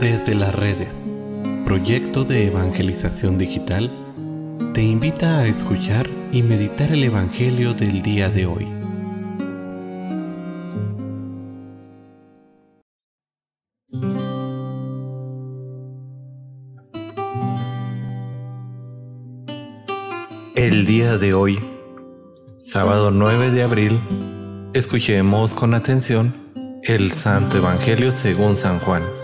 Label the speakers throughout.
Speaker 1: Desde las redes, proyecto de evangelización digital, te invita a escuchar y meditar el Evangelio del día de hoy. El día de hoy, sábado 9 de abril, escuchemos con atención el Santo Evangelio según San Juan.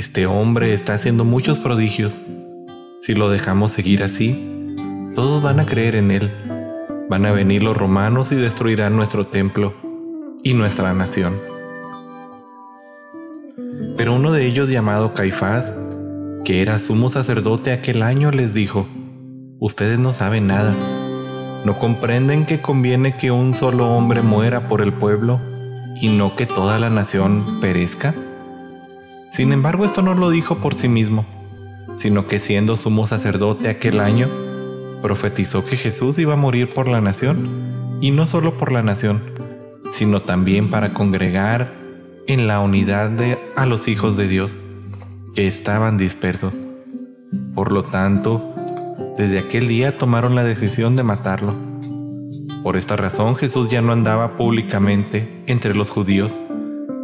Speaker 1: Este hombre está haciendo muchos prodigios. Si lo dejamos seguir así, todos van a creer en él. Van a venir los romanos y destruirán nuestro templo y nuestra nación. Pero uno de ellos llamado Caifás, que era sumo sacerdote aquel año, les dijo, ustedes no saben nada. ¿No comprenden que conviene que un solo hombre muera por el pueblo y no que toda la nación perezca? Sin embargo, esto no lo dijo por sí mismo, sino que siendo sumo sacerdote aquel año, profetizó que Jesús iba a morir por la nación, y no solo por la nación, sino también para congregar en la unidad de, a los hijos de Dios, que estaban dispersos. Por lo tanto, desde aquel día tomaron la decisión de matarlo. Por esta razón Jesús ya no andaba públicamente entre los judíos,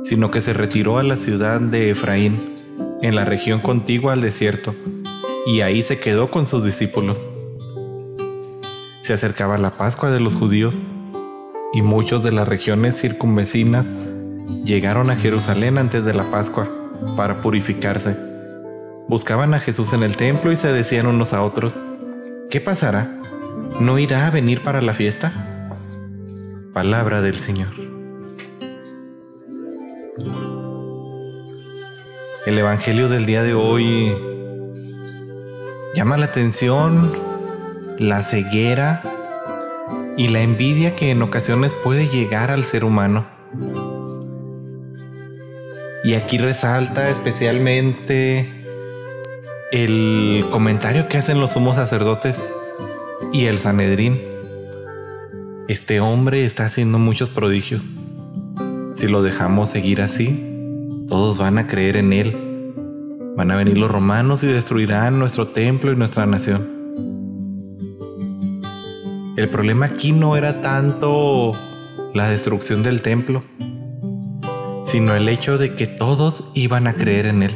Speaker 1: sino que se retiró a la ciudad de Efraín, en la región contigua al desierto, y ahí se quedó con sus discípulos. Se acercaba la Pascua de los judíos, y muchos de las regiones circunvecinas llegaron a Jerusalén antes de la Pascua para purificarse. Buscaban a Jesús en el templo y se decían unos a otros, ¿qué pasará? ¿No irá a venir para la fiesta? Palabra del Señor. El Evangelio del día de hoy llama la atención la ceguera y la envidia que en ocasiones puede llegar al ser humano. Y aquí resalta especialmente el comentario que hacen los sumos sacerdotes y el Sanedrín. Este hombre está haciendo muchos prodigios. Si lo dejamos seguir así, todos van a creer en Él. Van a venir los romanos y destruirán nuestro templo y nuestra nación. El problema aquí no era tanto la destrucción del templo, sino el hecho de que todos iban a creer en Él.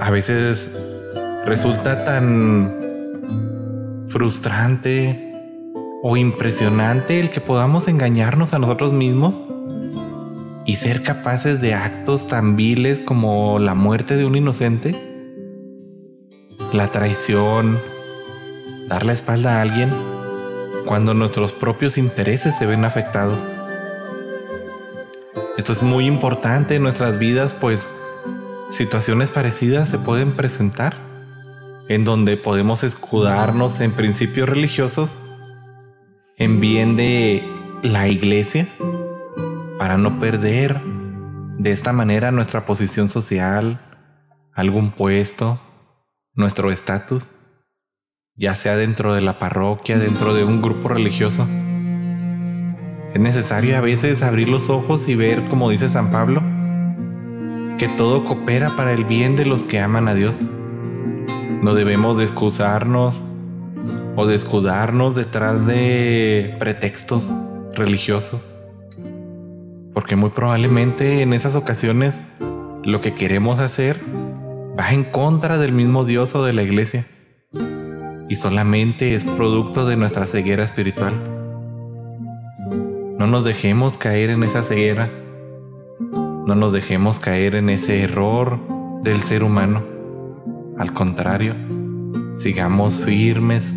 Speaker 1: A veces resulta tan frustrante o impresionante el que podamos engañarnos a nosotros mismos y ser capaces de actos tan viles como la muerte de un inocente, la traición, dar la espalda a alguien, cuando nuestros propios intereses se ven afectados. Esto es muy importante en nuestras vidas, pues situaciones parecidas se pueden presentar, en donde podemos escudarnos en principios religiosos, en bien de la iglesia, para no perder de esta manera nuestra posición social, algún puesto, nuestro estatus, ya sea dentro de la parroquia, dentro de un grupo religioso. Es necesario a veces abrir los ojos y ver, como dice San Pablo, que todo coopera para el bien de los que aman a Dios. No debemos de excusarnos o de escudarnos detrás de pretextos religiosos porque muy probablemente en esas ocasiones lo que queremos hacer va en contra del mismo Dios o de la iglesia. Y solamente es producto de nuestra ceguera espiritual. No nos dejemos caer en esa ceguera. No nos dejemos caer en ese error del ser humano. Al contrario, sigamos firmes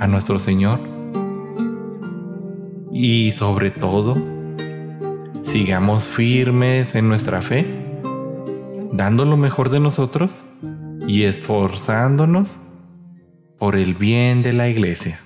Speaker 1: a nuestro Señor. Y sobre todo, sigamos firmes en nuestra fe dando lo mejor de nosotros y esforzándonos por el bien de la iglesia.